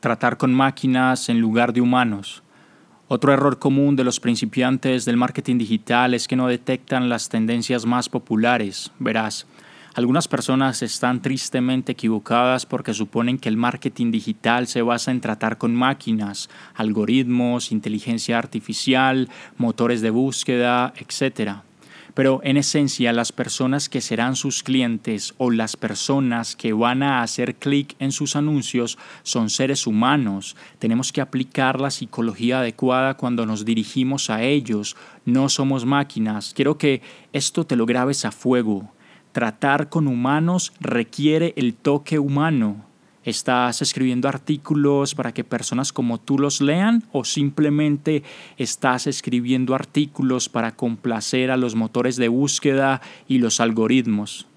tratar con máquinas en lugar de humanos. Otro error común de los principiantes del marketing digital es que no detectan las tendencias más populares. Verás, algunas personas están tristemente equivocadas porque suponen que el marketing digital se basa en tratar con máquinas, algoritmos, inteligencia artificial, motores de búsqueda, etc. Pero en esencia las personas que serán sus clientes o las personas que van a hacer clic en sus anuncios son seres humanos. Tenemos que aplicar la psicología adecuada cuando nos dirigimos a ellos. No somos máquinas. Quiero que esto te lo grabes a fuego. Tratar con humanos requiere el toque humano. ¿Estás escribiendo artículos para que personas como tú los lean o simplemente estás escribiendo artículos para complacer a los motores de búsqueda y los algoritmos?